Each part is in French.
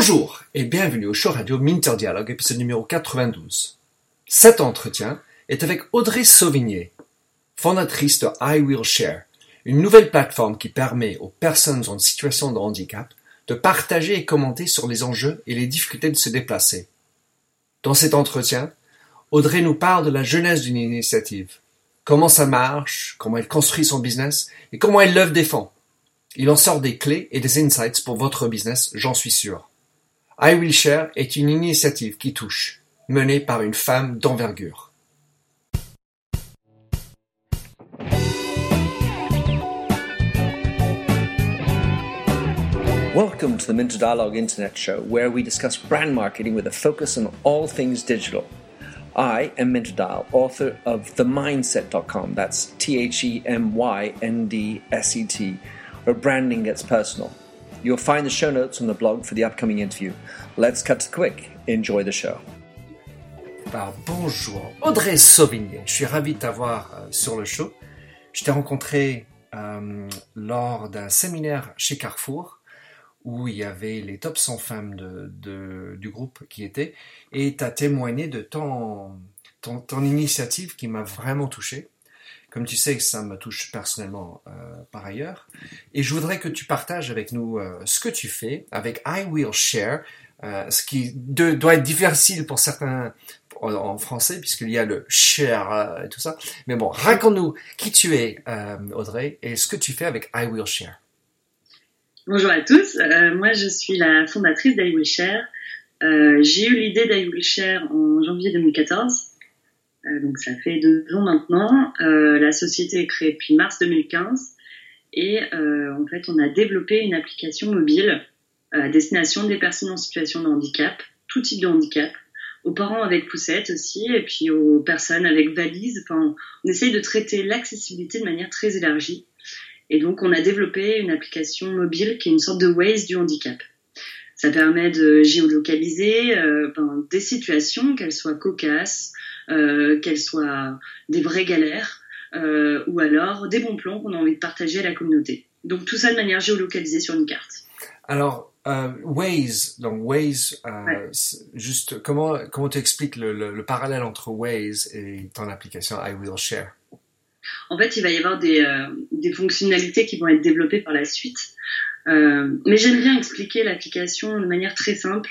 Bonjour et bienvenue au show radio Minter Dialogue, épisode numéro 92. Cet entretien est avec Audrey Sauvigné, fondatrice de I Will Share, une nouvelle plateforme qui permet aux personnes en situation de handicap de partager et commenter sur les enjeux et les difficultés de se déplacer. Dans cet entretien, Audrey nous parle de la jeunesse d'une initiative, comment ça marche, comment elle construit son business et comment elle l'œuvre défend. Il en sort des clés et des insights pour votre business, j'en suis sûr. I Will Share est une initiative qui touche, menée par une femme d'envergure. Welcome to the Minter Dialogue Internet Show, where we discuss brand marketing with a focus on all things digital. I am Minter Dial, author of TheMindset.com. That's T H E M Y N D S E T, where branding gets personal. You'll find the show notes on the blog for the upcoming interview. Let's cut to quick. Enjoy the show. Bah, bonjour, Audrey Sauvigné. Je suis ravi de t'avoir euh, sur le show. Je t'ai rencontré euh, lors d'un séminaire chez Carrefour où il y avait les top 100 femmes du groupe qui étaient et tu as témoigné de ton, ton initiative qui m'a vraiment touché. Comme tu sais, ça me touche personnellement euh, par ailleurs. Et je voudrais que tu partages avec nous euh, ce que tu fais avec I Will Share, euh, ce qui doit être difficile pour certains en, en français, puisqu'il y a le share euh, et tout ça. Mais bon, raconte-nous qui tu es, euh, Audrey, et ce que tu fais avec I Will Share. Bonjour à tous, euh, moi je suis la fondatrice d'I Will Share. J'ai eu l'idée d'I Will Share en janvier 2014 euh, donc ça fait deux ans maintenant. Euh, la société est créée depuis mars 2015 et euh, en fait on a développé une application mobile à destination des personnes en situation de handicap, tout type de handicap, aux parents avec poussette aussi, et puis aux personnes avec valise. On essaye de traiter l'accessibilité de manière très élargie. Et donc, on a développé une application mobile qui est une sorte de Waze du handicap. Ça permet de géolocaliser euh, des situations, qu'elles soient cocasses, euh, qu'elles soient des vraies galères, euh, ou alors des bons plans qu'on a envie de partager à la communauté. Donc tout ça de manière géolocalisée sur une carte. Alors, euh, Waze, donc Waze, euh, ouais. juste comment comment tu expliques le, le, le, parallèle entre Waze et ton application I Will Share? En fait, il va y avoir des, euh, des fonctionnalités qui vont être développées par la suite, euh, mais j'aime bien expliquer l'application de manière très simple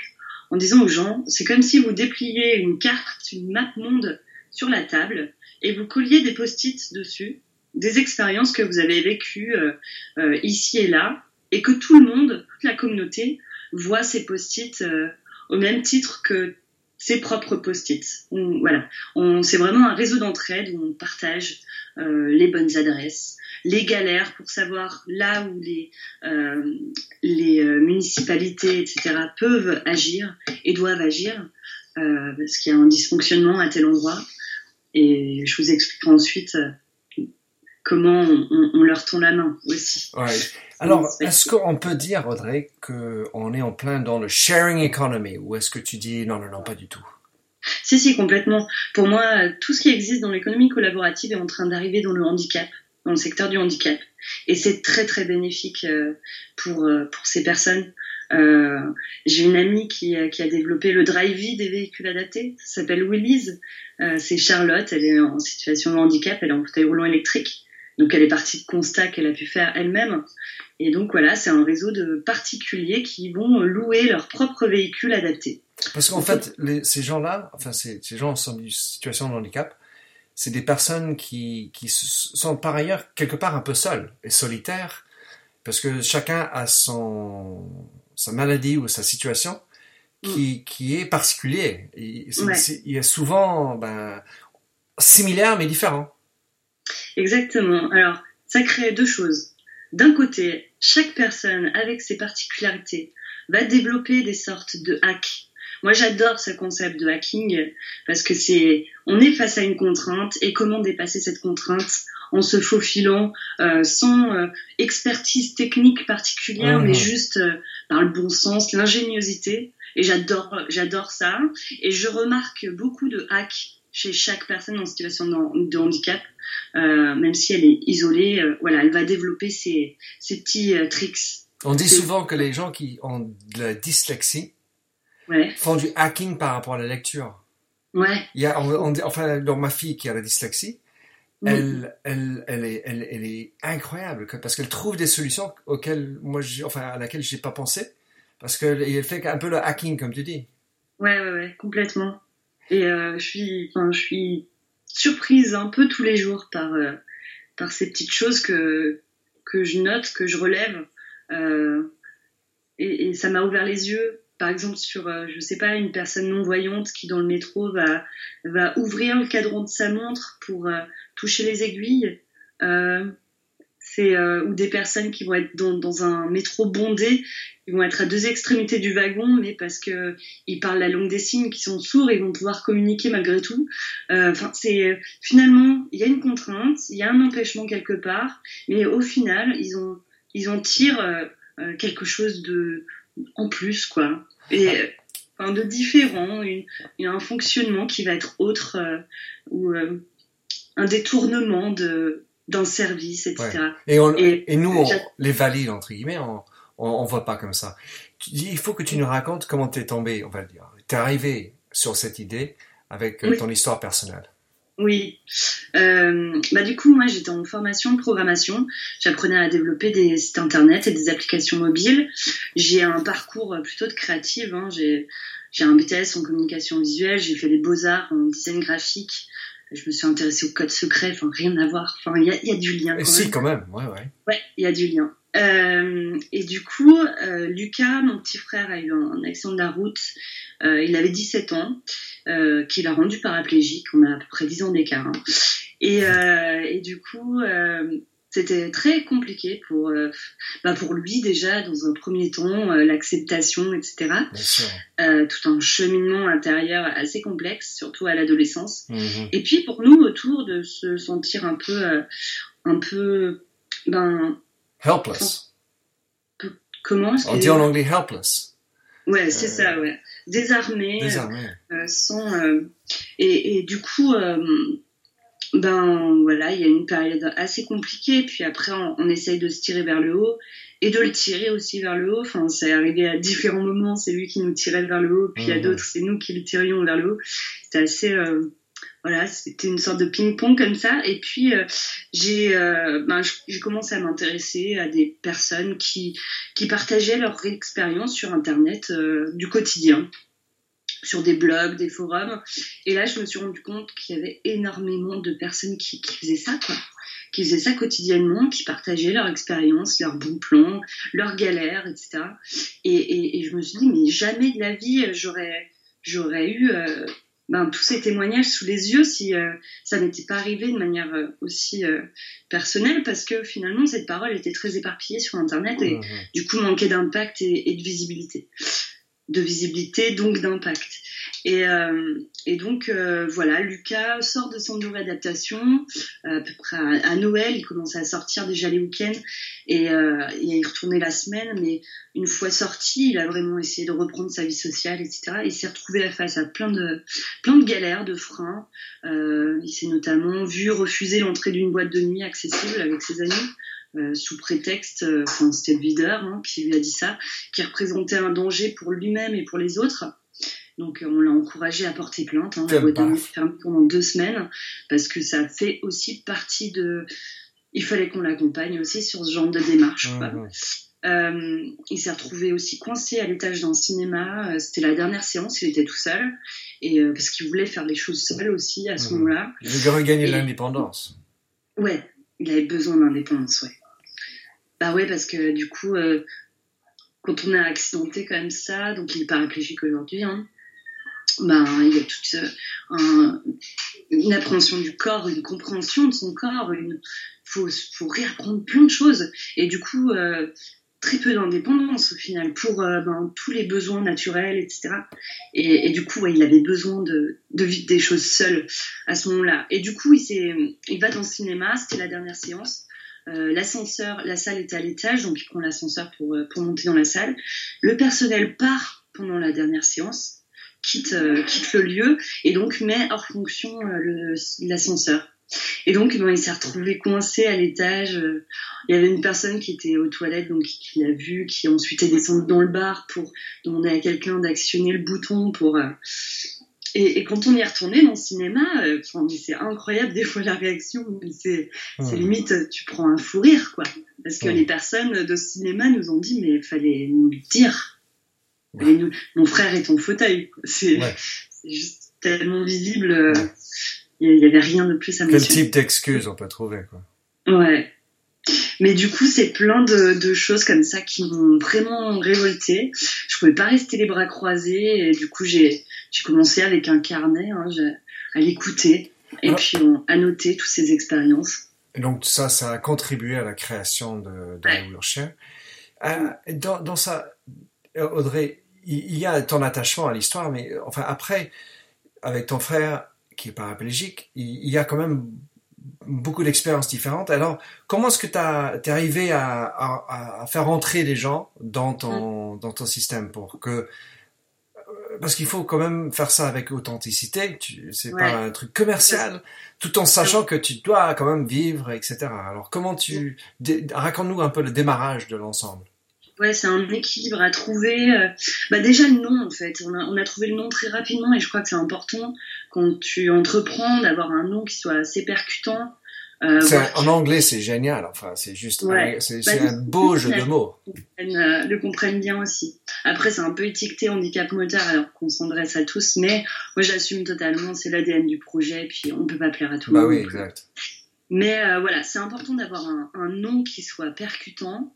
en disant aux gens, c'est comme si vous dépliez une carte, une map monde sur la table et vous colliez des post-it dessus, des expériences que vous avez vécues euh, euh, ici et là, et que tout le monde, toute la communauté, voit ces post-it euh, au même titre que ses propres post-it. Voilà, c'est vraiment un réseau d'entraide où on partage les bonnes adresses, les galères pour savoir là où les, les municipalités, etc., peuvent agir et doivent agir, euh, parce qu'il y a un dysfonctionnement à tel endroit. Et je vous expliquerai ensuite euh, comment on, on, leur tend la main aussi. Ouais. Alors, est-ce qu'on peut dire, Audrey, qu'on est en plein dans le sharing economy, ou est-ce que tu dis non, non, non, pas du tout? Si, si, complètement. Pour moi, tout ce qui existe dans l'économie collaborative est en train d'arriver dans le handicap, dans le secteur du handicap. Et c'est très, très bénéfique euh, pour, euh, pour ces personnes. Euh, J'ai une amie qui, qui, a développé le drive des véhicules adaptés. Ça s'appelle Willys. Euh, c'est Charlotte. Elle est en situation de handicap. Elle est en fauteuil roulant électrique. Donc, elle est partie de constats qu'elle a pu faire elle-même. Et donc, voilà, c'est un réseau de particuliers qui vont louer leur propre véhicule adapté. Parce qu'en fait, les, ces gens-là, enfin, ces, ces gens en situation de handicap, c'est des personnes qui, qui sont par ailleurs quelque part un peu seules et solitaires, parce que chacun a son, sa maladie ou sa situation qui, mm. qui est particulier. Il, ouais. il y a souvent ben, similaire mais différent. Exactement. Alors, ça crée deux choses. D'un côté, chaque personne avec ses particularités va développer des sortes de hacks moi, j'adore ce concept de hacking parce que c'est, on est face à une contrainte et comment dépasser cette contrainte en se faufilant euh, sans euh, expertise technique particulière, mmh. mais juste euh, par le bon sens, l'ingéniosité. Et j'adore, j'adore ça. Et je remarque beaucoup de hacks chez chaque personne en situation de, de handicap, euh, même si elle est isolée. voilà, elle va développer ses, ses petits tricks. On dit souvent que les gens qui ont de la dyslexie font du hacking par rapport à la lecture. Ouais. Il y a, enfin, dans ma fille qui a la dyslexie, elle, elle, elle, est, elle, elle est incroyable parce qu'elle trouve des solutions auxquelles moi, enfin, à laquelle j'ai pas pensé parce qu'elle fait un peu le hacking comme tu dis. Ouais, ouais, ouais, complètement. Et euh, je suis, enfin, je suis surprise un peu tous les jours par euh, par ces petites choses que que je note, que je relève. Euh, et, et, ça m'a ouvert les yeux par exemple sur, je sais pas, une personne non voyante qui dans le métro va, va ouvrir le cadran de sa montre pour toucher les aiguilles. Euh, c'est euh, ou des personnes qui vont être dans, dans, un métro bondé, ils vont être à deux extrémités du wagon, mais parce que ils parlent la langue des signes, qui sont sourds, ils vont pouvoir communiquer malgré tout. Enfin, c'est finalement, il y a une contrainte, il y a un empêchement quelque part, mais au final, ils ont ils en tirent quelque chose de en plus, quoi. Et enfin, de différent, a un fonctionnement qui va être autre euh, ou euh, un détournement de d'un service, etc. Et, et, nous, les valides entre guillemets, on, on, voit pas comme ça. Il faut que tu nous racontes comment tu es tombé, on va dire. es arrivé sur cette idée avec euh, ton histoire personnelle. Oui. Euh, bah du coup, moi, j'étais en formation de programmation. J'apprenais à développer des sites internet et des applications mobiles. J'ai un parcours plutôt de créative. Hein. J'ai, j'ai un BTS en communication visuelle. J'ai fait les beaux-arts en design graphique. Je me suis intéressée au code secret. Enfin, rien à voir. Enfin, il y a, y a, du lien. Quand si, quand même. Ouais, ouais. Ouais, il y a du lien. Euh, et du coup, euh, Lucas, mon petit frère, a eu un, accident de la route. Euh, il avait 17 ans, euh, qu'il a rendu paraplégique. On a à peu près 10 ans d'écart. Hein. Et, euh, et, du coup, euh, c'était très compliqué pour, bah pour lui déjà, dans un premier temps, l'acceptation, etc. tout un cheminement intérieur assez complexe, surtout à l'adolescence. Mm-hmm. Et puis pour nous, autour, de se sentir un peu, un peu, ben Helpless. Comment On dit en anglais helpless. Ouais, c'est ça, ouais. Désarmé. Désarmé. Euh, sans, euh, et, et, du coup, euh, ben voilà, il y a une période assez compliquée. Puis après, on, on, essaye de se tirer vers le haut et de le tirer aussi vers le haut. Enfin, c'est arrivé à différents moments. C'est lui qui nous tirait vers le haut. Puis a mmh. d'autres, c'est nous qui le tirions vers le haut. C'était assez voilà, c'était une sorte de ping-pong comme ça. Et puis euh, j'ai euh, ben, j'ai commencé à m'intéresser à des personnes qui qui partageaient leur expérience sur Internet euh, du quotidien, sur des blogs, des forums. Et là, je me suis rendu compte qu'il y avait énormément de personnes qui, qui faisaient ça, quoi qui faisaient ça quotidiennement, qui partageaient leur expérience, leurs bons plans, leurs galères, etc. Et, et, et, je me suis dit, mais jamais de la vie, j'aurais, j'aurais eu ben, tous ces témoignages sous les yeux si euh, ça n'était pas arrivé de manière euh, aussi euh, personnelle parce que finalement cette parole était très éparpillée sur internet et mmh, mmh. du coup manquait d'impact et, de visibilité de visibilité donc d'impact et, euh, et donc euh, voilà, Lucas sort de son bureau d'adaptation euh, à peu près à, Noël. Il commence à sortir déjà les week-ends et, euh, et à y retourner la semaine. Mais une fois sorti, il a vraiment essayé de reprendre sa vie sociale, etc. Il s'est retrouvé face à plein de plein de galères, de freins. Euh, il s'est notamment vu refuser l'entrée d'une boîte de nuit accessible avec ses amis. Euh, sous prétexte, enfin c'était le videur hein, qui lui a dit ça, qui représentait un danger pour lui-même et pour les autres. Donc on l'a encouragé à porter plainte. Hein, pendant deux semaines parce que ça fait aussi partie de. Il fallait qu'on l'accompagne aussi sur ce genre de démarche. Mmh. Euh, il s'est retrouvé aussi coincé à l'étage d'un cinéma. Euh, c'était la dernière séance, il était tout seul et euh, parce qu'il voulait faire les choses seul aussi à ce mmh. moment-là. Il voulait regagner l'indépendance. Ouais, il avait besoin d'indépendance, ouais. Bah ouais, parce que du coup, quand on est accidenté comme ça, donc il est paraplégique aujourd'hui, hein, ben, il y a toute euh, une appréhension du corps, une compréhension de son corps, il faut, faut réapprendre plein de choses. Et du coup, euh, très peu d'indépendance au final pour euh, ben, tous les besoins naturels, etc. Et, du coup, il avait besoin de, de vivre des choses seul à ce moment-là. Et du coup, il, il va dans le cinéma, c'était la dernière séance. l'ascenseur, la salle était à l'étage, donc il prend l'ascenseur pour, pour monter dans la salle. Le personnel part pendant la dernière séance quitte, euh, quitte le lieu et donc met hors fonction euh, l'ascenseur. Et donc, bon, il s'est retrouvé coincé à l'étage. Il y avait une personne qui était aux toilettes, donc qui l'a vu, qui ensuite est descendue dans le bar pour demander à quelqu'un d'actionner le bouton pour. Et, et, quand on y est retourné dans le cinéma, enfin, c'est incroyable des fois la réaction. C'est Hmm. limite, tu prends un fou rire, quoi. Parce que Ouais. les personnes de cinéma nous ont dit, mais il fallait nous le dire. Nous- Mon frère est en fauteuil. C'est Ouais. juste tellement visible. euh, Ouais. Il y avait rien de plus à Quel type d'excuses on peut trouver quoi Ouais. Mais du coup, c'est plein de, de choses comme ça qui m'ont vraiment révolté. Je pouvais pas rester les bras croisés et du coup, j'ai commencé avec un carnet hein, à l'écouter et Ah. puis on, à noter toutes ces expériences. Et donc ça, ça a contribué à la création de, de Ouais. Euh, dans, dans ça, euh, Audrey, il il y a ton attachement à l'histoire, mais euh, enfin après, avec ton frère qui est paraplégique, il y a quand même beaucoup d'expériences différentes. Alors, comment est-ce que tu es arrivé à, à, à faire entrer les gens dans ton, dans ton système pour que euh, parce qu'il faut quand même faire ça avec authenticité. Tu, c'est Ouais. pas un truc commercial, tout en sachant que tu dois quand même vivre, etc. Alors comment tu dé- raconte-nous un peu le démarrage de l'ensemble. Ouais, c'est un équilibre à trouver. euh, Bah déjà le nom en fait, on a, on a trouvé le nom très rapidement et je crois que c'est important quand tu entreprends d'avoir un nom qui soit assez percutant. Euh, en anglais, c'est génial. Enfin, c'est juste, Ouais. c'est, Bah, un beau jeu de mots. euh, le comprennent bien aussi. Après, c'est un peu étiqueté handicap moteur alors qu'on s'adresse à tous, mais moi j'assume totalement, c'est l'ADN du projet, puis on peut pas plaire à tout le Bah monde. oui, exact. Mais euh, voilà, c'est important d'avoir un, un nom qui soit percutant,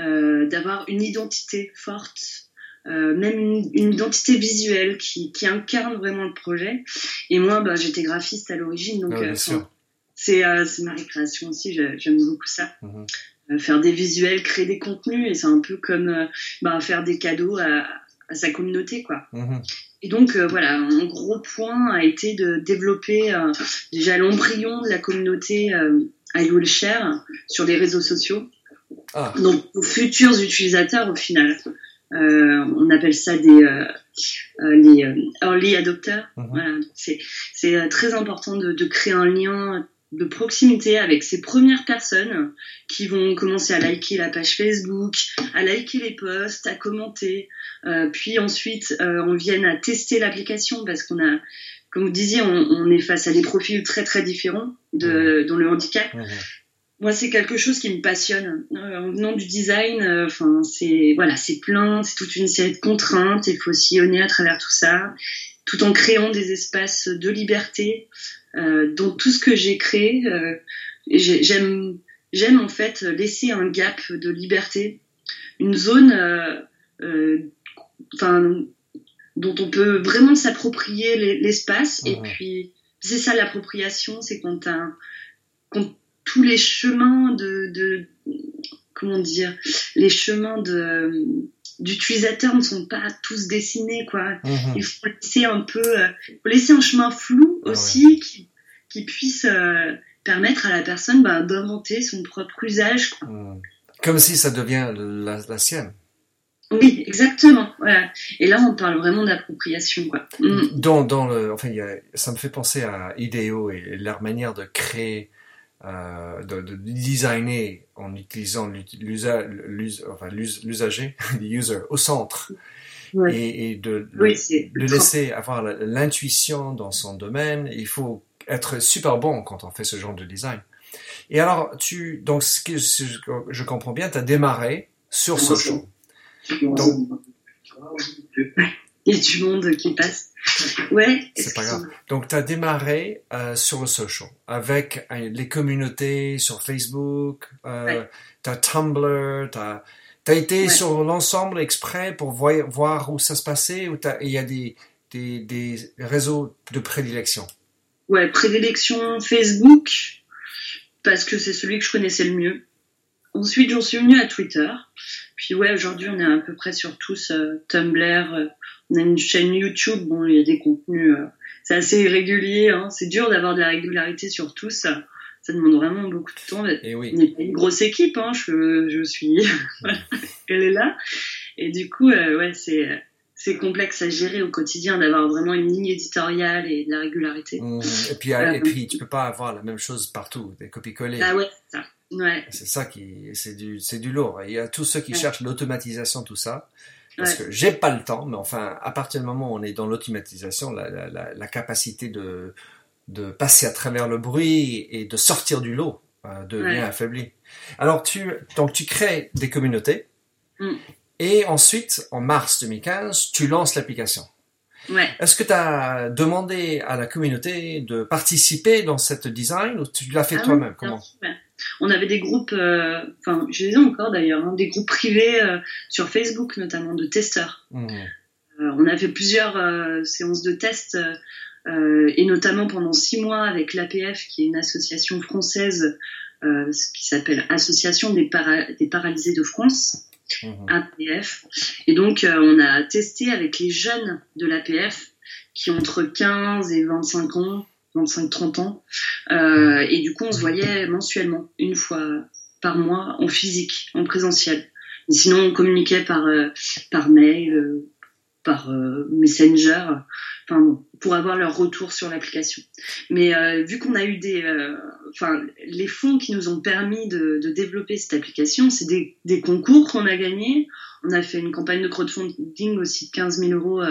euh, d'avoir une identité forte, euh, même une, une identité visuelle qui, qui incarne vraiment le projet. Et moi, bah, j'étais graphiste à l'origine, donc Ah, bien euh, sûr. c'est euh, c'est ma récréation aussi, j'ai- j'aime beaucoup ça. Mhm. Euh, faire des visuels, créer des contenus, et c'est un peu comme euh, bah, faire des cadeaux à, à sa communauté, quoi. Mhm. Et donc euh, voilà, un gros point a été de développer euh, déjà l'embryon de la communauté euh, à Share sur les réseaux sociaux. Ah. Donc aux futurs utilisateurs au final. Euh, on appelle ça des euh, euh, les euh, early adopters. Mhm. Voilà, c'est euh, très important de, de créer un lien de proximité avec ces premières personnes qui vont commencer à liker la page Facebook, à liker les posts, à commenter, euh, puis ensuite euh, on vienne à tester l'application parce qu'on a, comme vous disiez, on, on est face à des profils très très différents de, dans le handicap. Moi, c'est quelque chose qui me passionne. Euh, en venant du design, euh, enfin, c'est voilà, c'est plein, c'est toute une série de contraintes. Il faut sillonner à travers tout ça, tout en créant des espaces de liberté. Euh, dans tout ce que j'ai créé, euh, j'ai- j'aime, j'aime en fait laisser un gap de liberté, une zone, euh, euh, enfin, dont on peut vraiment s'approprier l'e- l'espace. Et puis, c'est ça l'appropriation, c'est quand t'as quand tous les chemins de, de comment dire les chemins de d'utilisateurs ne sont pas tous dessinés quoi Mhm. il faut laisser un peu euh, faut laisser un chemin flou Ah ouais. aussi qui, qui puisse euh, permettre à la personne bah, d'inventer son propre usage quoi. Mhm. Comme si ça devient la, la sienne. oui exactement voilà et là on parle vraiment d'appropriation quoi Mm. Dans, dans le, enfin, il y a- ça me fait penser à Ideo et leur manière de créer, euh, de, de designer en utilisant l'usa- l'usa- l'us- enfin, l'usager, le user au centre Ouais. et, et de, oui de, laisser avoir l'intuition dans son domaine. Il faut être super bon quand on fait ce genre de design. Et alors, tu, donc, ce que je comprends bien, tu as démarré sur social. Donc, il y a du monde qui passe ouais C'est pas excuse-moi. Donc, tu as démarré euh, sur le social avec euh, les communautés sur Facebook, euh, Ouais. tu as Tumblr, tu as, été Ouais. sur l'ensemble exprès pour voir, voir où ça se passait ou il y a des, des, des réseaux de prédilection? Ouais, prédilection Facebook, parce que c'est celui que je connaissais le mieux. Ensuite, j'en suis venue à Twitter. Puis ouais, aujourd'hui, on est à peu près sur tous euh, Tumblr. euh, on a une chaîne YouTube. Bon, il y a des contenus. euh, c'est assez irrégulier. Hein, c'est dur d'avoir de la régularité sur tous. Ça, ça demande vraiment beaucoup de temps. Et oui. On pas une grosse équipe. Hein, je, je suis. elle est là. Et du coup, euh, ouais, c'est c'est complexe à gérer au quotidien d'avoir vraiment une ligne éditoriale et de la régularité. Mmh. Et puis, et puis tu peux pas avoir la même chose partout, des copies-collées. Ah ouais, ça. Ouais. C'est ça qui, c'est du, c'est du lourd. il y a tous ceux qui cherchent l'automatisation, tout ça. Parce que j'ai pas le temps, mais enfin, à partir du moment où on est dans l'automatisation, la, la, la, la, capacité de, de passer à travers le bruit et de sortir du lot euh, devient affaiblie. Alors tu, donc tu crées des communautés. Mm. Et ensuite, en mars 2015, tu lances l'application. Ouais. Est-ce que tu as demandé à la communauté de participer dans cette design ou tu l'as fait Ah toi-même? Comment? On avait des groupes, euh, enfin, je les ai encore d'ailleurs, hein, des groupes privés euh, sur Facebook notamment de testeurs. Mmh. Euh, on a fait plusieurs séances de tests euh, et notamment pendant six mois avec l'APF, qui est une association française euh, qui s'appelle Association des, para- des paralysés de France. Mhm. APF. Et donc, euh, on a testé avec les jeunes de l'APF qui ont entre 15 et 25 ans, 25-30 ans. Euh, et du coup, on se voyait mensuellement, une fois par mois, en physique, en présentiel. Sinon, on communiquait par, euh, par mail, euh, par Messenger, enfin, bon, pour avoir leur retour sur l'application. Mais vu qu'on a eu des, enfin, les fonds qui nous ont permis de, développer cette application, c'est des, concours qu'on a gagnés. On a fait une campagne de crowdfunding aussi de 15 000 euros.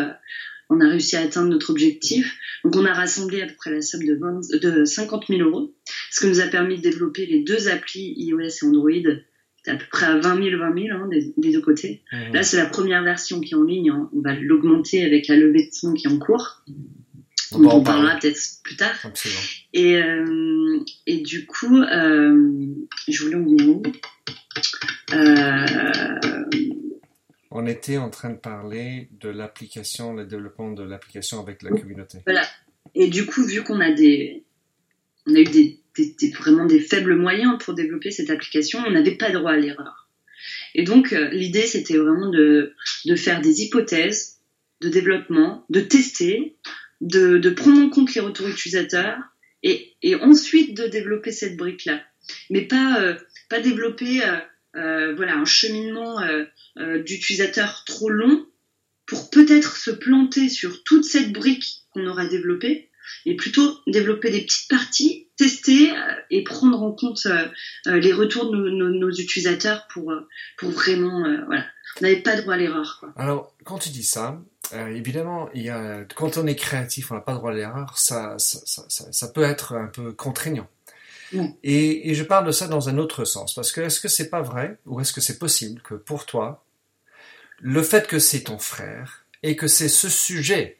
On a réussi à atteindre notre objectif. Donc, on a rassemblé à peu près la somme de, 20 de 50 000 euros, ce qui nous a permis de développer les deux applis iOS et Android. À peu près à 20 000, 20 000 hein, des, des deux côtés. Mhm. Là, c'est la première version qui est en ligne. hein. On va l'augmenter avec la levée de fonds qui est en cours. On en parlera parler. peut-être plus tard. Absolument. Et, euh, et du coup, euh, je voulais en venir où? Euh, On était en train de parler de l'application, le développement de l'application avec la communauté. Voilà. Et du coup, vu qu'on a des, on a eu des, vraiment des faibles moyens pour développer cette application, on n'avait pas droit à l'erreur. Et donc, euh, l'idée, c'était vraiment de, de faire des hypothèses de développement, de tester, de, de prendre en compte les retours utilisateurs et, et ensuite de développer cette brique-là. Mais pas, euh, pas développer euh, voilà, un cheminement euh, euh, d'utilisateurs trop long pour peut-être se planter sur toute cette brique qu'on aura développée, et plutôt développer des petites parties, tester euh, et prendre en compte euh, euh, les retours de nos, utilisateurs pour, euh, pour vraiment, euh, voilà. On n'avait pas droit à l'erreur. Alors, quand tu dis ça, euh, évidemment, il y a, quand on est créatif, on n'a pas droit à l'erreur, ça, ça peut être un peu contraignant. Et, et je parle de ça dans un autre sens, parce que est-ce que c'est pas vrai, ou est-ce que c'est possible que pour toi, le fait que c'est ton frère et que c'est ce sujet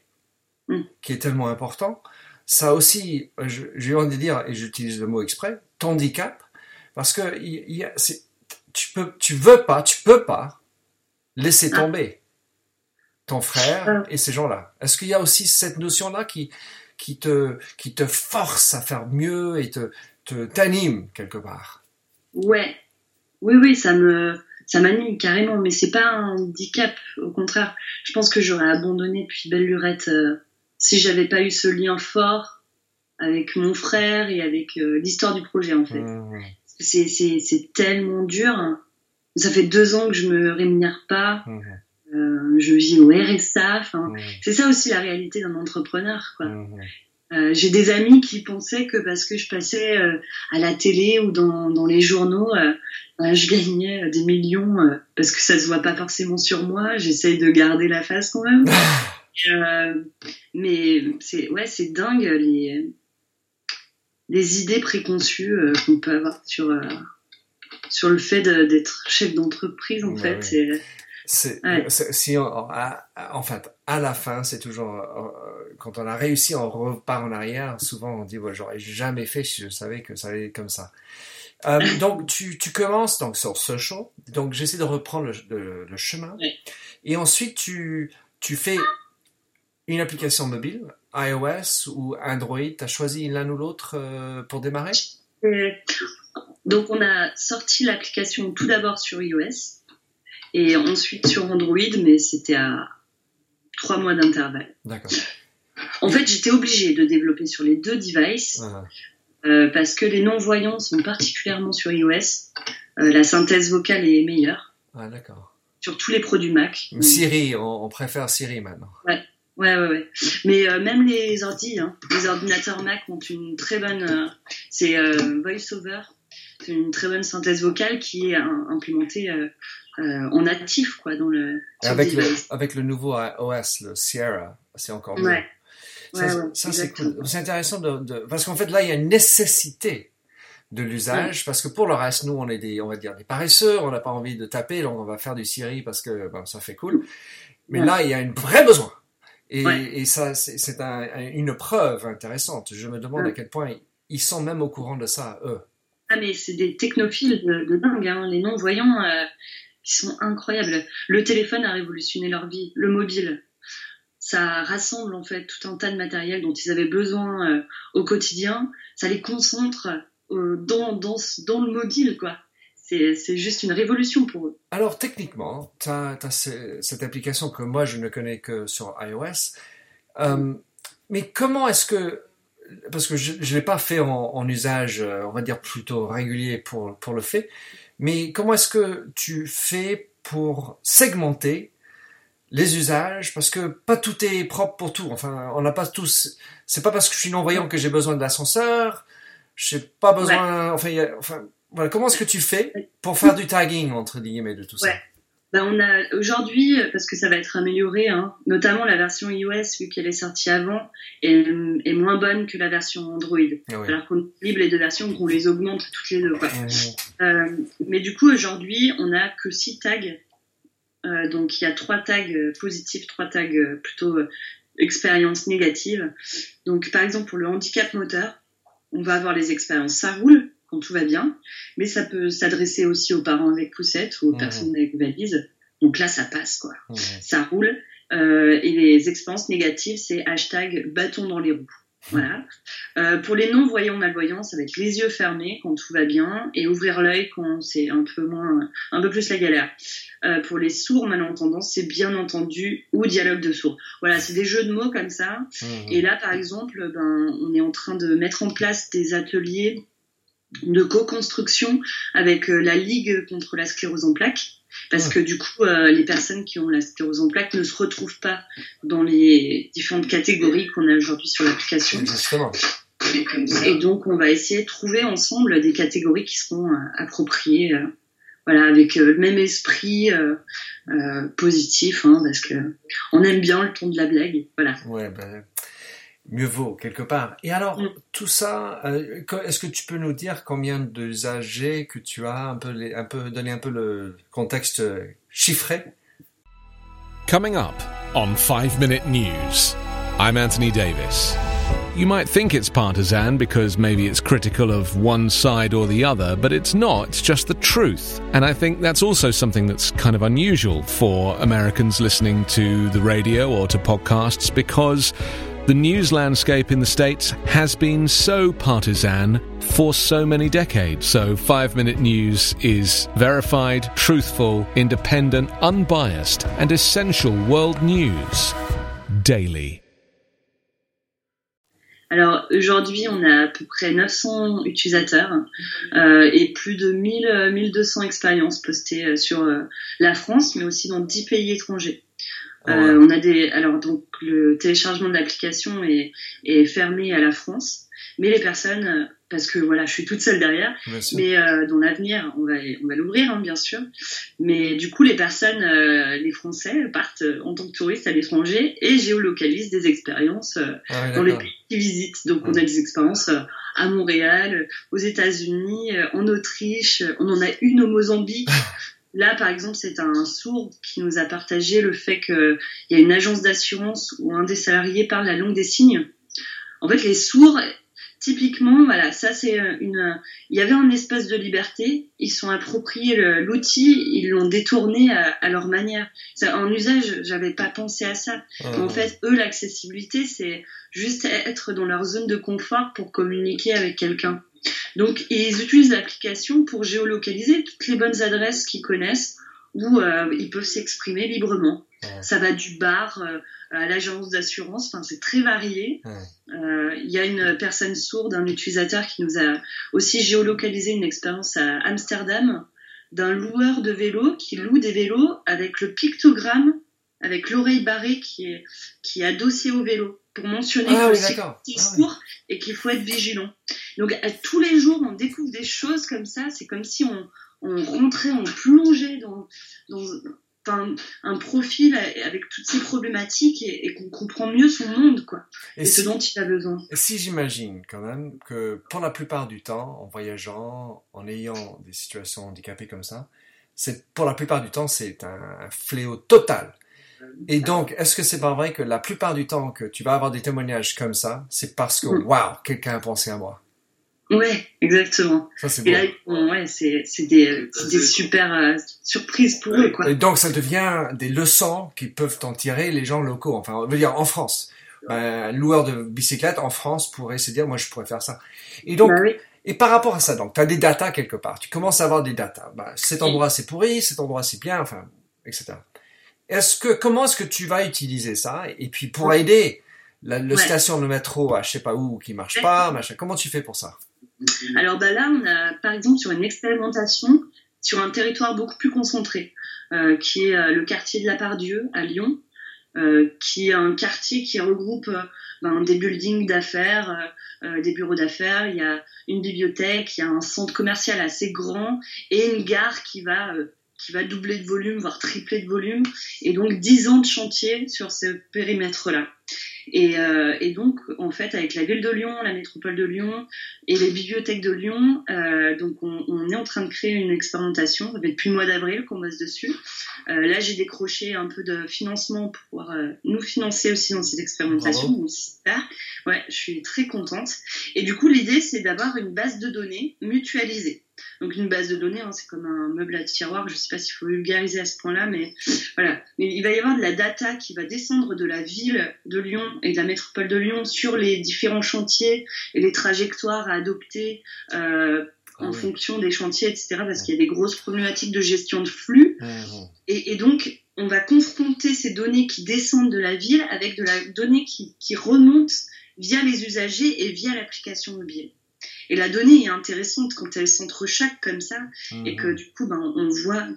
Mm. qui est tellement important, ça aussi, j'ai envie de dire, et j'utilise le mot exprès, t'handicap, parce que il il y a, c'est- tu peux, tu veux pas, tu peux pas laisser Ah. tomber ton frère Ah. et ces gens-là. Est-ce qu'il y a aussi cette notion-là qui, qui te, qui te force à faire mieux et te, t'anime quelque part? Ouais. Oui, oui, ça me, ça m'anime carrément, mais c'est pas un handicap, au contraire. Je pense que j'aurais abandonné depuis belle lurette euh, si j'avais pas eu ce lien fort avec mon frère et avec euh, l'histoire du projet, en fait. Mmh. C'est, c'est, c'est tellement dur. Ça fait deux ans que je me rémunère pas. Mmh. Euh, je vis au RSA. Mmh. c'est ça aussi la réalité d'un entrepreneur, quoi. Euh, j'ai des amis qui pensaient que parce que je passais euh, à la télé ou dans, dans les journaux, euh, euh, je gagnais des millions parce que ça se voit pas forcément sur moi. J'essaye de garder la face quand même. Mais c'est ouais, c'est dingue les les idées préconçues qu'on peut avoir sur sur le fait d'être chef d'entreprise en fait. C'est Ouais. si on- en fait, à la fin, c'est toujours euh, quand on a réussi, on repart en arrière. Souvent, on dit, ouais, j'aurais jamais fait si je savais que ça allait être comme ça. Euh, donc, tu, tu commences donc sur ce show. Donc, j'essaie de reprendre le, le- le chemin. Et ensuite, tu, tu fais une application mobile, iOS ou Android. Tu as choisi l'un ou l'autre euh, pour démarrer? Euh, Donc on a sorti l'application tout d'abord sur iOS et ensuite sur Android, mais c'était à trois mois d'intervalle. D'accord. En fait, j'étais obligée de développer sur les deux devices Ah, euh, parce que les non-voyants sont particulièrement sur iOS. Euh, la synthèse vocale est meilleure. ah, d'accord. sur tous les produits Mac. Siri, on, préfère Siri maintenant. Ouais. Ouais, ouais, ouais. Mais euh, même les ordi, hein, les ordinateurs Mac ont une très bonne, c'est VoiceOver, une très bonne synthèse vocale qui est implémentée en natif, quoi, dans le. Avec le, avec le nouveau OS, le Sierra, c'est encore mieux. Ouais. Ça, c'est cool. C'est intéressant de, de... parce qu'en fait là il y a une nécessité de l'usage parce que pour le reste nous on est des on va dire des paresseux on n'a pas envie de taper donc on va faire du Siri parce que ben, ça fait cool. Mais là il y a un vrai besoin. Et, et ça c'est un, une preuve intéressante. Je me demande à quel point ils sont même au courant de ça eux ah mais c'est des technophiles de, dingue hein. les non voyants euh, ils sont incroyables le téléphone a révolutionné leur vie le mobile ça rassemble en fait tout un tas de matériel dont ils avaient besoin euh, au quotidien ça les concentre euh, dans, dans, dans, le mobile, quoi. C'est juste une révolution pour eux. Alors, techniquement, tu as, cette application que moi, je ne connais que sur iOS. Euh, mais comment est-ce que... Parce que je ne l'ai pas fait en, usage, euh, on va dire, plutôt régulier pour, pour le fait. Mais comment est-ce que tu fais pour segmenter les usages? Parce que pas tout est propre pour tout. Enfin, on n'a pas tous. C'est pas parce que je suis non voyant que j'ai besoin de l'ascenseur je n'ai pas besoin. Enfin, enfin voilà, comment est-ce que tu fais pour faire du tagging entre guillemets de tout ça? Ben, on a aujourd'hui, parce que ça va être amélioré, hein, notamment la version iOS, vu qu'elle est sortie avant, est, est, moins bonne que la version Android. Ah Alors qu'on libre les deux versions, qu'on les augmente toutes les deux. Quoi. Euh, mais du coup, aujourd'hui, on n'a que six tags. Euh, donc il y a trois tags positifs, trois tags plutôt euh, expérience négative. Donc par exemple pour le handicap moteur, on va avoir les expériences, ça roule quand tout va bien, mais ça peut s'adresser aussi aux parents avec poussette ou aux personnes avec valise. Donc là, ça passe, quoi. Ça roule. Euh, et les expériences négatives, c'est hashtag bâton dans les roues. Voilà. Euh, pour les non-voyants, malvoyants, ça va être les yeux fermés quand tout va bien et ouvrir l'œil quand c'est un peu moins, un peu plus la galère. Euh, pour les sourds malentendants, c'est bien entendu ou dialogue de sourds. Voilà, c'est des jeux de mots comme ça. Mmh. Et là, par exemple, ben, on est en train de mettre en place des ateliers de co-construction avec euh, la Ligue contre la sclérose en plaques parce que du coup, euh, les personnes qui ont la sclérose en plaques ne se retrouvent pas dans les différentes catégories qu'on a aujourd'hui sur l'application. Et donc, on va essayer de trouver ensemble des catégories qui seront euh, appropriées, euh, voilà, avec le même esprit positif, hein, parce que on aime bien le ton de la blague, voilà. Ouais, ben, mieux vaut quelque part. Et alors, mm. tout ça, euh, est-ce que tu peux nous dire combien d'usagers que tu as, un peu, un peu, donner un peu le contexte euh, chiffré Coming up on 5 Minute News, I'm Anthony Davis. You might think it's partisan because maybe it's critical of one side or the other, but it's not. It's just the truth. And I think that's also something that's kind of unusual for Americans listening to the radio or to podcasts because the news landscape in the States has been so partisan for so many decades. So, Five Minute News is verified, truthful, independent, unbiased, and essential world news daily. Alors aujourd'hui, on a à peu près 900 utilisateurs euh, et plus de 1000, euh, 1200 expériences postées euh, sur euh, la France, mais aussi dans 10 pays étrangers. Euh, on a des, alors donc le téléchargement de l'application est, est fermé à la France, mais les personnes, euh, parce que voilà, je suis toute seule derrière, mais euh, dans l'avenir, on va, on va l'ouvrir hein, bien sûr. Mais du coup, les personnes, euh, les Français partent en tant que touristes à l'étranger et géolocalisent des expériences ah dans les pays qu'ils visitent. Donc, on a des expériences à Montréal, aux États-Unis, en Autriche, on en a une au Mozambique. Là, par exemple, c'est un sourd qui nous a partagé le fait qu'il y a une agence d'assurance où un des salariés parle la langue des signes. En fait, les sourds, typiquement, voilà, ça c'est une. Il y avait un espace de liberté. Ils sont appropriés l'outil, ils l'ont détourné à, leur manière. en usage, j'avais pas pensé à ça. Ah. en fait, eux, l'accessibilité, c'est juste être dans leur zone de confort pour communiquer avec quelqu'un. Donc, ils utilisent l'application pour géolocaliser toutes les bonnes adresses qu'ils connaissent où euh, ils peuvent s'exprimer librement. Ça va du bar euh, à l'agence d'assurance, enfin, c'est très varié. Euh, il y a une personne sourde, un utilisateur qui nous a aussi géolocalisé une expérience à Amsterdam. d'un loueur de vélos qui loue des vélos avec le pictogramme, avec l'oreille barrée qui est, qui est adossée au vélo pour mentionner Ah que oui, le cycle d'accord. est Ah oui. et qu'il faut être vigilant. Donc à- tous les jours, on découvre des choses comme ça. C'est comme si on, on rentrait, on plongeait dans, un profil avec toutes ces problématiques et, et qu'on comprend mieux son monde, quoi, et, Et ce dont il a besoin. et si j'imagine quand même que pour la plupart du temps, en voyageant, en ayant des situations handicapées comme ça, c'est pour la plupart du temps c'est un, un fléau total. Et donc, est-ce que c'est pas vrai que la plupart du temps que tu vas avoir des témoignages comme ça, c'est parce que Mm. waouh, quelqu'un a pensé à moi? Ouais, exactement. Ça c'est Et là, font- ouais, c'est c'est des, c'est des super euh, surprises pour eux, quoi. Et donc ça devient des leçons qui peuvent en tirer les gens locaux. Enfin, on veut dire en France. Ben, Un loueur de bicyclette en France pourrait se dire, moi je pourrais faire ça. Et donc, Bah oui. et par rapport à ça, donc tu as des datas quelque part. Tu commences à avoir des datas. Ben, cet endroit c'est pourri, cet endroit c'est bien, enfin, etc. Est-ce que comment est-ce que tu vas utiliser ça? Et puis pour aider la, le Ouais. station de métro à je sais pas où qui marche pas, machin. Comment tu fais pour ça? Alors bah là, on a par exemple sur une expérimentation sur un territoire beaucoup plus concentré, euh, qui est euh, le quartier de la Pardieu à Lyon, euh, qui est un quartier qui regroupe euh, ben, des buildings d'affaires, des bureaux d'affaires, il y a une bibliothèque, il y a un centre commercial assez grand et une gare qui va qui va doubler de volume, voire tripler de volume, et donc 10 ans de chantier sur ce périmètre-là. Et, euh, et donc, en fait, avec la ville de Lyon, la métropole de Lyon et les bibliothèques de Lyon, euh, donc on, on est en train de créer une expérimentation. Ça fait depuis le mois d'avril qu'on bosse dessus. Euh, là, j'ai décroché un peu de financement pour pouvoir nous financer aussi dans cette expérimentation. Bravo. Donc, super. Ouais, je suis très contente. Et du coup, l'idée, c'est d'avoir une base de données mutualisée. Donc une base de données, hein, c'est comme un meuble à tiroir. Je sais pas s'il faut vulgariser à ce point-là, mais voilà. Mais il va y avoir de la data qui va descendre de la ville de Lyon et de la métropole de Lyon sur les différents chantiers et les trajectoires à adopter euh, Ah en oui. fonction des chantiers, etc. Parce qu'il y a des grosses problématiques de gestion de flux. Et, et donc, on va confronter ces données qui descendent de la ville avec de la donnée qui, qui remonte via les usagers et via l'application mobile. Et la donnée est intéressante quand elle s'entrechoque comme ça et que Mhm. du coup, ben, on voit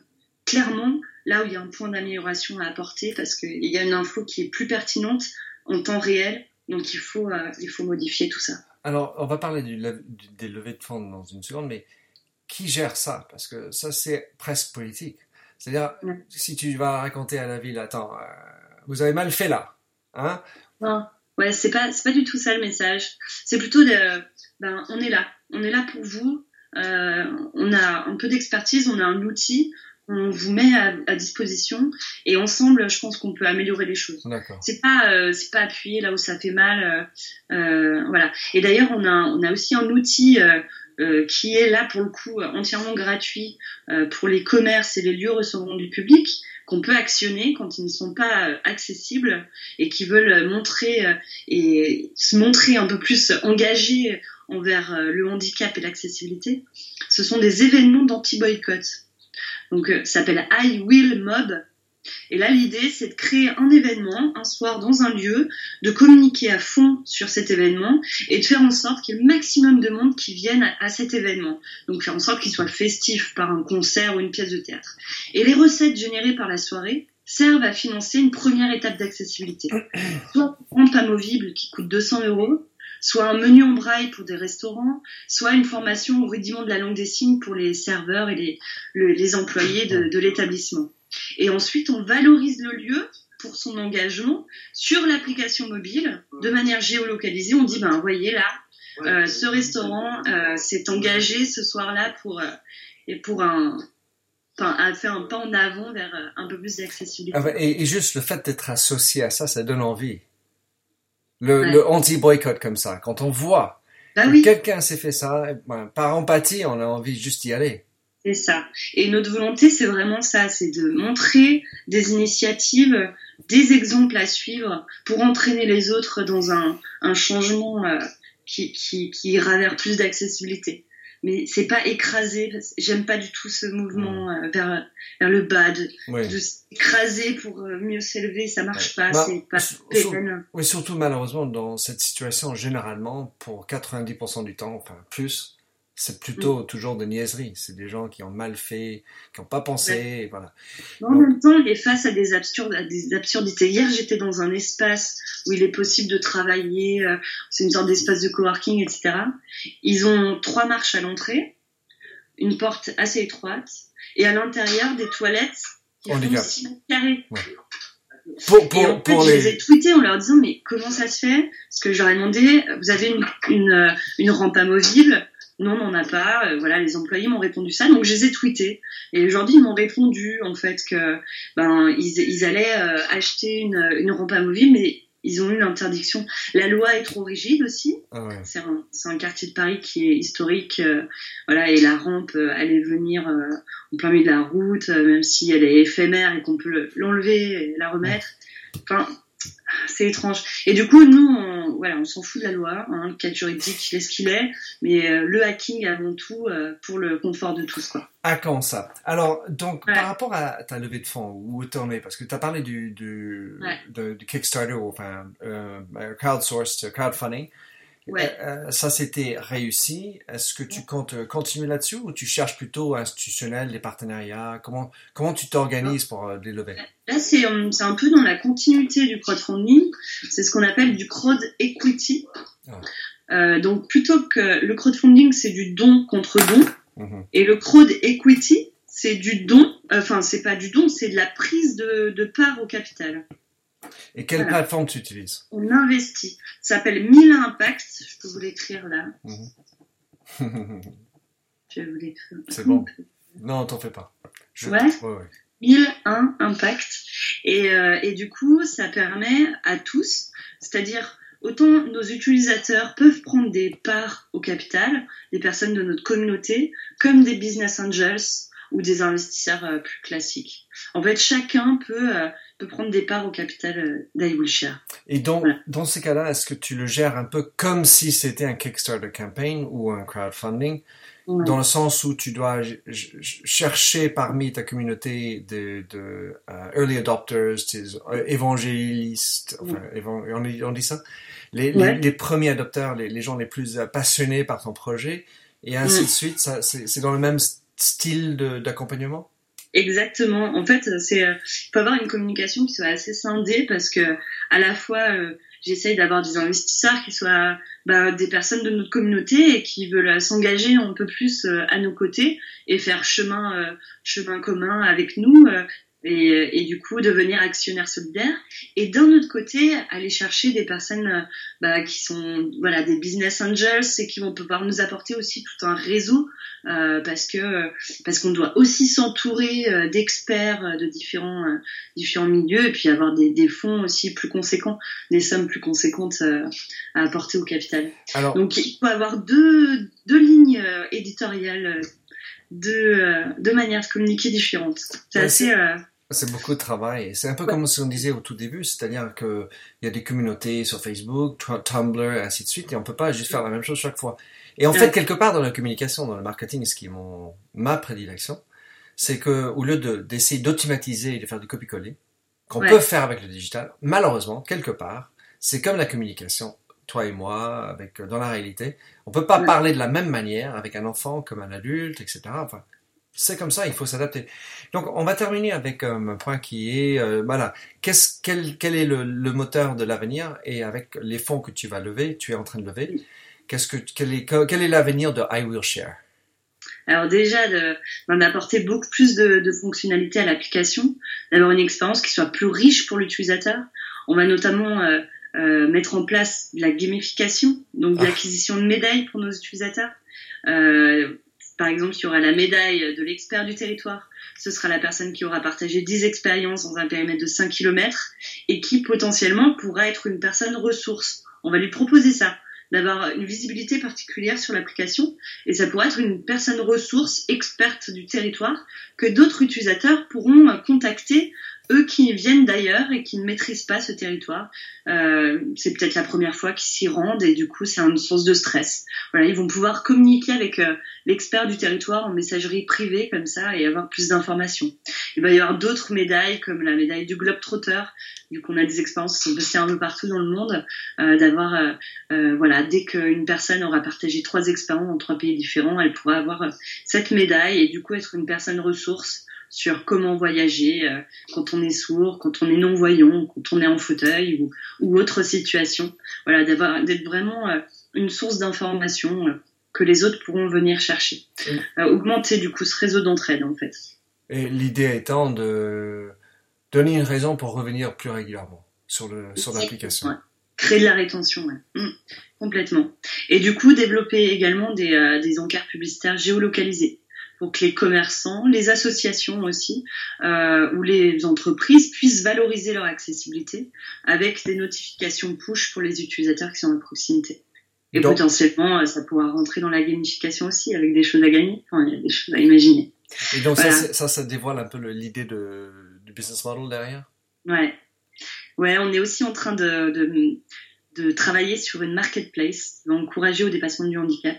clairement là où il y a un point d'amélioration à apporter parce qu'il y a une info qui est plus pertinente en temps réel. Donc, il faut, euh, il faut modifier tout ça. Alors, on va parler du, lev- du- des levées de fonds dans une seconde, mais qui gère ça? Parce que ça, c'est presque politique. C'est-à-dire, Ouais. si tu vas raconter à la ville, attends, euh, vous avez mal fait là, hein? Non, ouais, c'est pas, c'est pas du tout ça le message. C'est plutôt de, ben, on est là, on est là pour vous. Euh, on a un peu d'expertise, on a un outil, on vous met à, à disposition et ensemble, je pense qu'on peut améliorer les choses. C'est pas, euh, c'est pas appuyer là où ça fait mal, euh, euh, voilà. Et d'ailleurs, on a, on a aussi un outil. euh, euh, qui est là pour le coup entièrement gratuit euh, pour les commerces et les lieux recevant du public qu'on peut actionner quand ils ne sont pas accessibles et qui veulent montrer euh, et se montrer un peu plus engagés envers euh, le handicap et l'accessibilité. Ce sont des événements d'anti-boycott. Donc euh, ça s'appelle I Will Mob. Et là, l'idée, c'est de créer un événement, un soir, dans un lieu, de communiquer à fond sur cet événement et de faire en sorte qu'il y ait le maximum de monde qui vienne à, cet événement. Donc faire en sorte qu'il soit festif par un concert ou une pièce de théâtre. Et les recettes générées par la soirée servent à financer une première étape d'accessibilité. Soit une rampe amovible qui coûte 200 euros, soit un menu en braille pour des restaurants, soit une formation au rudiment de la langue des signes pour les serveurs et les, le- les employés de, de l'établissement. Et ensuite, on valorise le lieu pour son engagement sur l'application mobile de manière géolocalisée. On dit, ben, voyez là, euh, ce restaurant euh, s'est engagé ce soir-là pour, euh, et pour un, enfin, a fait un pas en avant vers un peu plus d'accessibilité. Ah et, et juste le fait d'être associé à ça, ça donne envie. Le, Ouais. le anti-boycott comme ça, quand on voit bah que oui, quelqu'un s'est fait ça, eh ben, par empathie, on a envie juste d'y aller. c'est ça. Et notre volonté, c'est vraiment ça, c'est de montrer des initiatives, des exemples à suivre pour entraîner les autres dans un, un changement euh, qui, qui, qui ira vers plus d'accessibilité. Mais c'est pas écraser, j'aime pas du tout ce mouvement euh, vers, vers le bas, de, Oui. de s'écraser pour euh, mieux s'élever, ça marche pas, Bah, c'est pas sur- sur- pérenne. Oui, surtout malheureusement dans cette situation, généralement, pour 90% du temps, enfin plus, c'est plutôt toujours de niaiseries. C'est des gens qui ont mal fait, qui n'ont pas pensé, voilà. En même temps, il est face à des, à des absurdités. Hier, j'étais dans un espace où il est possible de travailler, euh, c'est une sorte d'espace de coworking, etc. Ils ont trois marches à l'entrée, une porte assez étroite, et à l'intérieur des toilettes qui font 6 mètres carrés. Pour, pour, et en fait, je les ai tweetés en leur disant mais comment ça se fait? Parce que j'aurais demandé, vous avez une, une, une rampe amovible non, on n'en a pas. Euh, voilà, les employés m'ont répondu ça, donc je les ai tweetés. Et aujourd'hui, ils m'ont répondu en fait que ben ils, ils allaient euh, acheter une, une rampe amovible, mais ils ont eu une interdiction. La loi est trop rigide aussi. Ah c'est un, un, quartier de Paris qui est historique, euh, voilà, et la rampe allait venir en plein milieu de la route, même si elle est éphémère et qu'on peut l'enlever et la remettre. Enfin, c'est étrange. Et du coup, nous, on, voilà, on s'en fout de la loi. Hein, le cadre juridique, il est ce qu'il est. Mais euh, le hacking, avant tout, euh, pour le confort de tous. Quoi. Ah, quand ça? Alors, donc, par rapport à ta levée de fonds, où t'en es? Parce que tu as parlé du, du, du Kickstarter, enfin, euh, crowdsourced crowdfunding. Ouais. Euh, ça, c'était réussi. Est-ce que tu comptes euh, continuer là-dessus ou tu cherches plutôt institutionnel, des partenariats? Comment comment tu t'organises pour euh, les lever Là, c'est un peu dans la continuité du crowdfunding. C'est ce qu'on appelle du crowd equity. Ah. Euh, donc plutôt que le crowdfunding, c'est du don contre don, mhm. et le crowd equity, c'est du don. Enfin, c'est pas du don, c'est de la prise de, de part au capital. Et quelle plateforme tu utilises? On investit. Ça s'appelle 1000 Impact. Je peux vous l'écrire là. Mhm. Je vais vous l'écrire. C'est bon. Non, t'en fais pas. Ouais. ouais, 1001 Impact. Et, euh, et du coup, ça permet à tous, c'est-à-dire autant nos utilisateurs peuvent prendre des parts au capital, des personnes de notre communauté, comme des business angels ou des investisseurs euh, plus classiques. En fait, chacun peut euh, peut prendre des parts au capital euh, d'Iwillshare. Et donc, dans ces cas-là, est-ce que tu le gères un peu comme si c'était un Kickstarter campaign ou un crowdfunding, dans le sens où tu dois chercher parmi ta communauté de, de uh, early adopters, des euh, évangélistes, enfin, on, dit ça, les, les, premiers adopteurs, les, les, gens les plus passionnés par ton projet, et ainsi de suite. C'est dans le même style d'accompagnement? Exactement. En fait, c'est il faut avoir une communication qui soit assez scindée parce que à la fois euh, j'essaye d'avoir des investisseurs qui soient bah, des personnes de notre communauté et qui veulent s'engager un peu plus euh, à nos côtés et faire chemin euh, chemin commun avec nous et, et, du coup devenir actionnaire solidaire. Et d'un autre côté aller chercher des personnes bah, qui sont voilà des business angels et qui vont pouvoir nous apporter aussi tout un réseau euh, parce que parce qu'on doit aussi s'entourer euh, d'experts euh, de différents différents milieux et puis avoir des, des, fonds aussi plus conséquents des sommes plus conséquentes à apporter au capital. Alors, donc il faut avoir deux deux lignes éditoriales deux deux manières de communiquer différentes. C'est assez c'est beaucoup de travail. C'est un peu comme ce qu'on disait au tout début, c'est-à-dire qu'il y a des communautés sur Facebook, Tumblr, et ainsi de suite, et on peut pas juste faire la même chose chaque fois. Et en fait, quelque part dans la communication, dans le marketing, ce qui est mon, ma prédilection, c'est que au lieu d'essayer d'automatiser et de faire du copier-coller, qu'on peut faire avec le digital, malheureusement, quelque part, c'est comme la communication, toi et moi, avec dans la réalité, on peut pas parler de la même manière avec un enfant comme un adulte, etc. Enfin, c'est comme ça, il faut s'adapter. Donc, on va terminer avec euh, un point qui est, euh, voilà, qu'est-ce, quel, quel est le, le moteur de l'avenir? Et avec les fonds que tu vas lever, tu es en train de lever, qu'est-ce que, quel est, quel est l'avenir de I Will Share? Alors déjà, d'en apporter beaucoup plus de, de fonctionnalités à l'application, d'avoir une expérience qui soit plus riche pour l'utilisateur. On va notamment euh, euh, mettre en place de la gamification, donc de ah. l'acquisition de médailles pour nos utilisateurs. Euh, par exemple, il y aura la médaille de l'expert du territoire. Ce sera la personne qui aura partagé 10 expériences dans un périmètre de 5 km et qui potentiellement pourra être une personne ressource. On va lui proposer ça, d'avoir une visibilité particulière sur l'application et ça pourrait être une personne ressource experte du territoire que d'autres utilisateurs pourront contacter eux qui viennent d'ailleurs et qui ne maîtrisent pas ce territoire. Euh, c'est peut-être la première fois qu'ils s'y rendent et du coup c'est une source de stress. Voilà, ils vont pouvoir communiquer avec euh, l'expert du territoire en messagerie privée comme ça et avoir plus d'informations. Il va y avoir d'autres médailles comme la médaille du Globetrotter, vu qu'on a des expériences qui sont passées un peu partout dans le monde, euh, d'avoir euh, euh, voilà dès qu'une personne aura partagé trois expériences dans trois pays différents, elle pourra avoir cette médaille et du coup être une personne ressource sur comment voyager euh, quand on est sourd, quand on est non-voyant, quand on est en fauteuil ou, ou autre situation. Voilà, d'avoir d'être vraiment euh, une source d'information euh, que les autres pourront venir chercher. augmenter du coup ce réseau d'entraide en fait. Et l'idée étant de donner une raison pour revenir plus régulièrement sur le sur l'application. Ouais. Créer de la rétention, ouais. Mmh, complètement. Et du coup, développer également des, des encarts publicitaires géolocalisés pour que les commerçants, les associations aussi, euh, ou les entreprises puissent valoriser leur accessibilité avec des notifications push pour les utilisateurs qui sont à proximité. Et Donc, potentiellement, euh, ça pourra rentrer dans la gamification aussi, avec des choses à gagner. Enfin, il y a des choses à imaginer. Et donc voilà. ça, ça, ça, dévoile un peu l'idée de, du business model derrière? Ouais. Ouais, on est aussi en train de, de, de travailler sur une marketplace qui va encourager au dépassement du handicap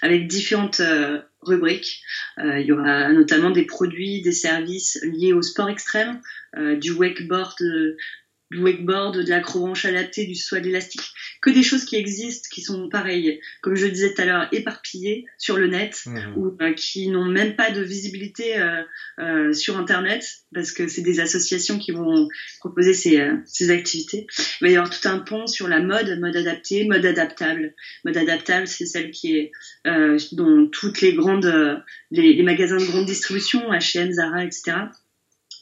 avec différentes euh, rubriques. Euh, il y aura notamment des produits, des services liés au sport extrême, euh, du wakeboard, du wakeboard, de l'acrobranche adaptée, du saut élastique, que des choses qui existent, qui sont pareilles, comme je le disais tout à l'heure, éparpillées sur le net mmh. ou euh, qui n'ont même pas de visibilité euh, euh, sur Internet parce que c'est des associations qui vont proposer ces, euh, ces, activités. Il va y avoir tout un pont sur la mode, mode adapté, mode adaptable. Mode adaptable, c'est celle qui est euh, dont toutes les grandes, les, les magasins de grande distribution, H&M, Zara, etc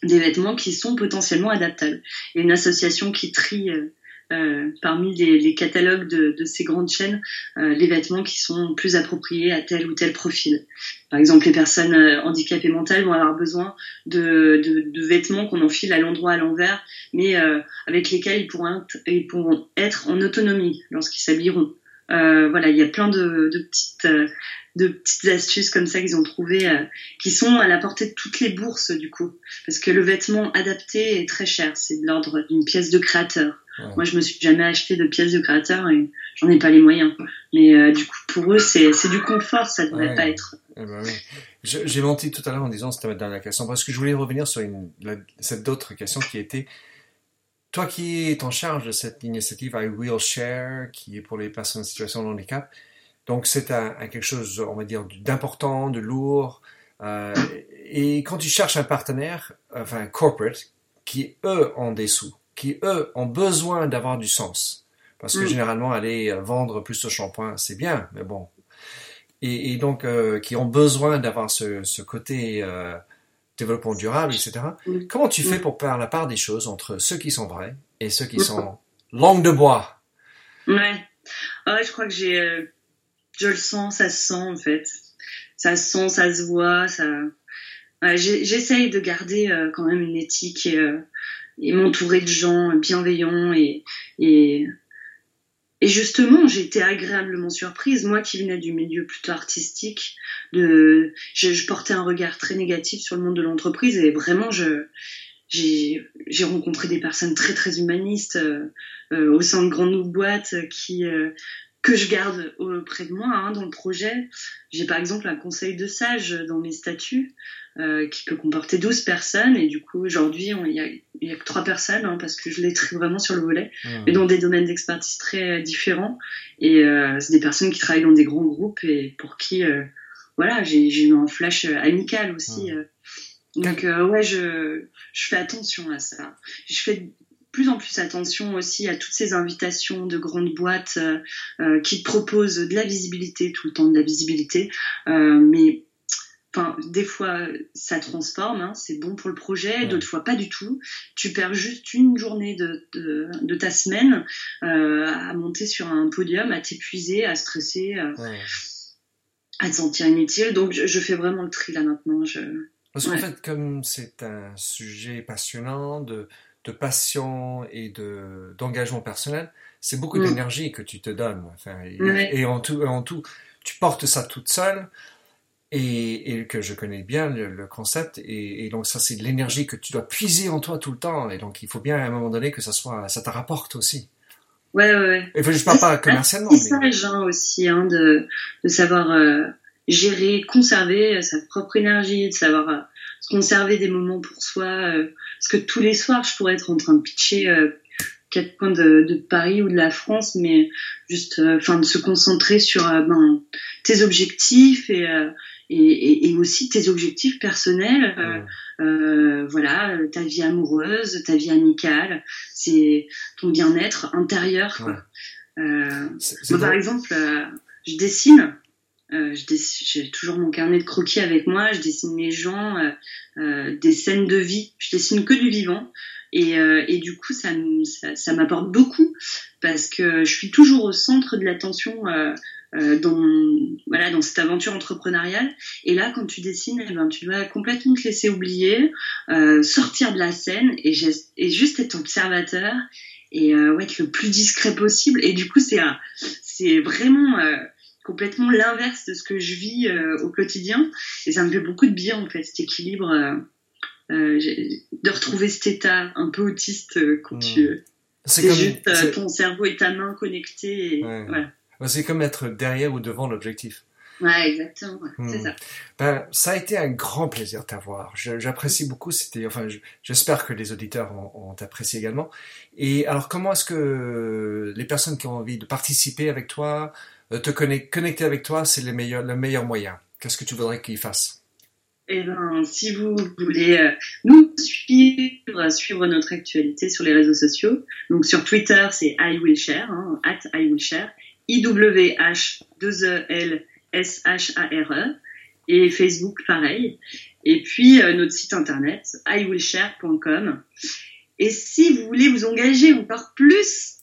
des vêtements qui sont potentiellement adaptables. Il une association qui trie euh, euh, parmi les, catalogues de, de, ces grandes chaînes euh, les vêtements qui sont plus appropriés à tel ou tel profil. Par exemple, les personnes handicapées mentales vont avoir besoin de, vêtements qu'on enfile à l'endroit à l'envers, mais euh, avec lesquels ils pourront, ils pourront être en autonomie lorsqu'ils s'habilleront. Voilà, il y a plein de, de petites de petites astuces comme ça qu'ils ont trouvées, euh, qui sont à la portée de toutes les bourses du coup, parce que le vêtement adapté est très cher, c'est de l'ordre d'une pièce de créateur. Ouais. Moi, je me suis jamais acheté de pièce de créateur et j'en ai pas les moyens. Mais euh, du coup, pour eux, c'est du confort, ça devrait ouais. pas être. Eh ben oui. J'ai menti tout à l'heure en disant c'était ma dernière question parce que je voulais revenir sur une, la, cette autre question qui était toi qui es en charge de cette initiative I Will Share qui est pour les personnes en situation de handicap. Donc c'est un, un, quelque chose, on va dire, d'important, de lourd. Euh, et quand tu cherches un partenaire, enfin corporate, qui eux ont des sous, qui eux ont besoin d'avoir du sens, parce que mm. généralement aller vendre plus de shampoing, c'est bien, mais bon. Et, et donc euh, qui ont besoin d'avoir ce, ce côté euh, développement durable, etc. Mm. Comment tu fais pour faire la part des choses entre ceux qui sont vrais et ceux qui sont langue de bois? Ouais. Ah ouais, je crois que j'ai euh, je le sens, ça se sent en fait. Ça se sent, ça se voit, ça. Ouais, J'essaye de garder euh, quand même une éthique et, euh, et m'entourer de gens bienveillants et, et, et justement, j'ai été agréablement surprise, moi qui venais du milieu plutôt artistique, de, je, je portais un regard très négatif sur le monde de l'entreprise et vraiment je, j'ai rencontré des personnes très très humanistes euh, euh, au sein de grandes boîtes qui euh, que je garde auprès de moi hein, dans le projet. J'ai par exemple un conseil de sage dans mes statuts euh, qui peut comporter 12 personnes et du coup aujourd'hui il y a, y a que 3 personnes hein, parce que je les trie vraiment sur le volet mmh. mais dans des domaines d'expertise très différents et euh, c'est des personnes qui travaillent dans des grands groupes et pour qui euh, voilà j'ai eu un flash amical aussi mmh. donc ouais je, je fais attention à ça je fais plus en plus attention aussi à toutes ces invitations de grandes boîtes euh, euh, qui te proposent de la visibilité, tout le temps de la visibilité, euh, mais enfin des fois ça transforme, hein, c'est bon pour le projet, ouais. d'autres fois pas du tout. Tu perds juste une journée de, de, de ta semaine euh, à monter sur un podium, à t'épuiser, à stresser, ouais. à te sentir inutile. Donc je, je, fais vraiment le tri là maintenant. Je... Parce qu'en fait, comme c'est un sujet passionnant de de passion et de d'engagement personnel, c'est beaucoup mm. d'énergie que tu te donnes. Enfin, et, en tout, en tout, tu portes ça toute seule. et, et que je connais bien le, le concept et, et donc ça c'est de l'énergie que tu dois puiser en toi tout le temps et donc il faut bien à un moment donné que ça soit ça te rapporte aussi. Ouais, ouais, ouais. Et je parle pas commercialement. C'est sage hein, aussi hein, de, de savoir euh, gérer, conserver euh, sa propre énergie, de savoir euh, conserver des moments pour soi. Euh, parce que tous les soirs, je pourrais être en train de pitcher euh, quatre coins de, de, Paris ou de la France, mais juste, enfin, de se concentrer sur ben, tes objectifs et et, et, aussi tes objectifs personnels, euh, euh, voilà, ta vie amoureuse, ta vie amicale, c'est ton bien-être intérieur. Quoi. Ouais. Euh, moi, par exemple, euh, je dessine. Euh, j'ai toujours mon carnet de croquis avec moi. Je dessine mes gens, des scènes de vie. Je dessine que du vivant. Et, et du coup, ça, ça, ça m'apporte beaucoup parce que je suis toujours au centre de l'attention euh, dans voilà dans cette aventure entrepreneuriale. Et là, quand tu dessines, eh ben, tu dois complètement te laisser oublier, euh, sortir de la scène et, et, juste être observateur et euh, ouais, être le plus discret possible. Et du coup, c'est vraiment euh, complètement l'inverse de ce que je vis euh, au quotidien. Et ça me fait beaucoup de bien en fait, cet équilibre. de retrouver cet état un peu autiste quand mmh. tu c'est juste ton cerveau et ta main connectés et ouais. voilà c'est comme être derrière ou devant l'objectif. Ouais, exactement. Hmm. ça. Ben, ça a été un grand plaisir de t'avoir. J'apprécie beaucoup. C'était, enfin, j'espère que les auditeurs ont, ont, apprécié également. Et alors, comment est-ce que les personnes qui ont envie de participer avec toi, te connecter avec toi, c'est le meilleur, le meilleur moyen. Qu'est-ce que tu voudrais qu'ils fassent eh ben, si vous voulez euh, nous suivre, suivre notre actualité sur les réseaux sociaux, donc sur Twitter, c'est I will share, hein, at I will share, IWH2ELSHARE et Facebook pareil. Et puis euh, notre site internet iwillshare.com. Et si vous voulez vous engager encore plus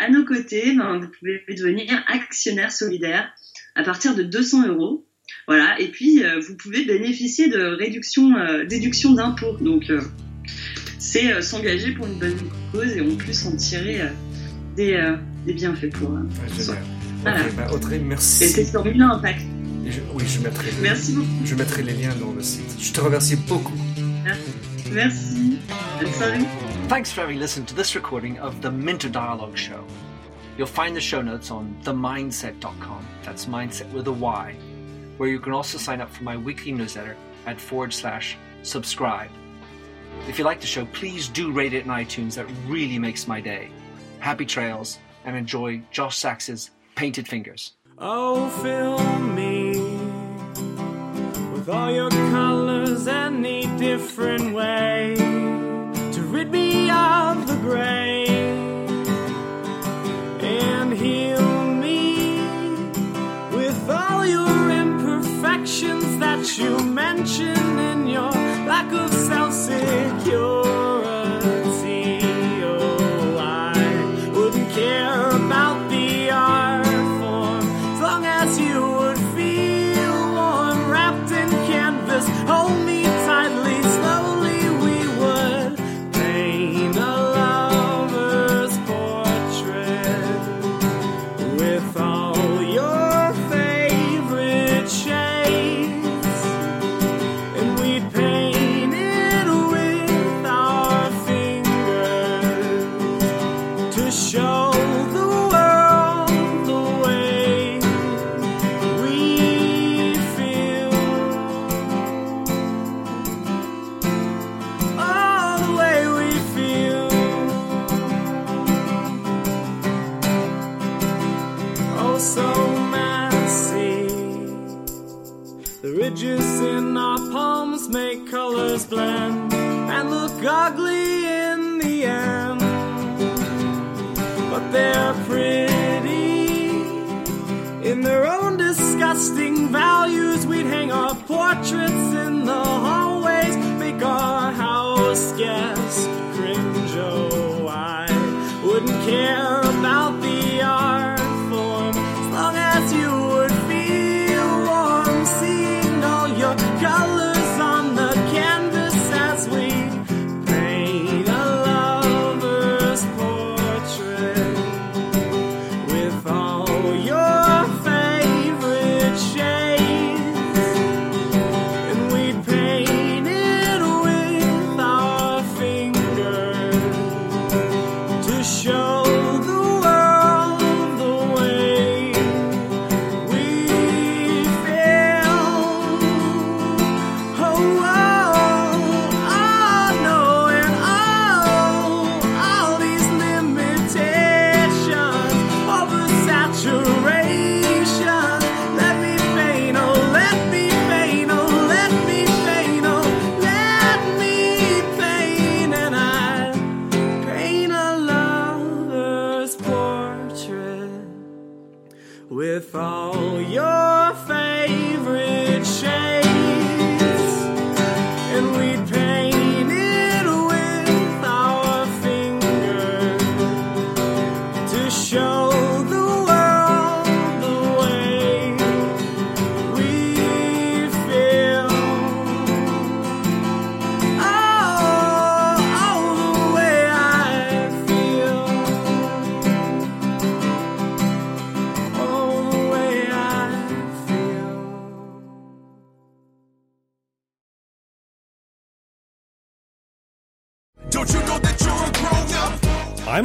à nos côtés, ben, vous pouvez devenir actionnaire solidaire à partir de 200 euros. Voilà. Et puis euh, vous pouvez bénéficier de réduction, euh, déduction d'impôts. Donc c'est s'engager pour une bonne cause et en plus en tirer des des bienfaits pour. Euh, ouais, voilà. Bah, Audrey, merci. Sur Milan Impact. Je, oui, je mettrai. Les, merci beaucoup. Je mettrai les liens dans le site. Je te remercie beaucoup. Merci. Merci. Bonne soirée. Thanks for having listened to this recording of the Minter Dialogue Show. You'll find the show notes on themindset.com. That's mindset with a Y, where you can also sign up for my weekly newsletter at forward slash subscribe. If you like the show, please do rate it in iTunes. That really makes my day. Happy trails and enjoy Josh Sachs's Painted Fingers. Oh, fill me with all your colors any different way me of the gray and heal me with all your imperfections that you mention in your lack of self security. and look ugly in the end. But they're pretty in their own disgusting values. We'd hang our portraits in the hall.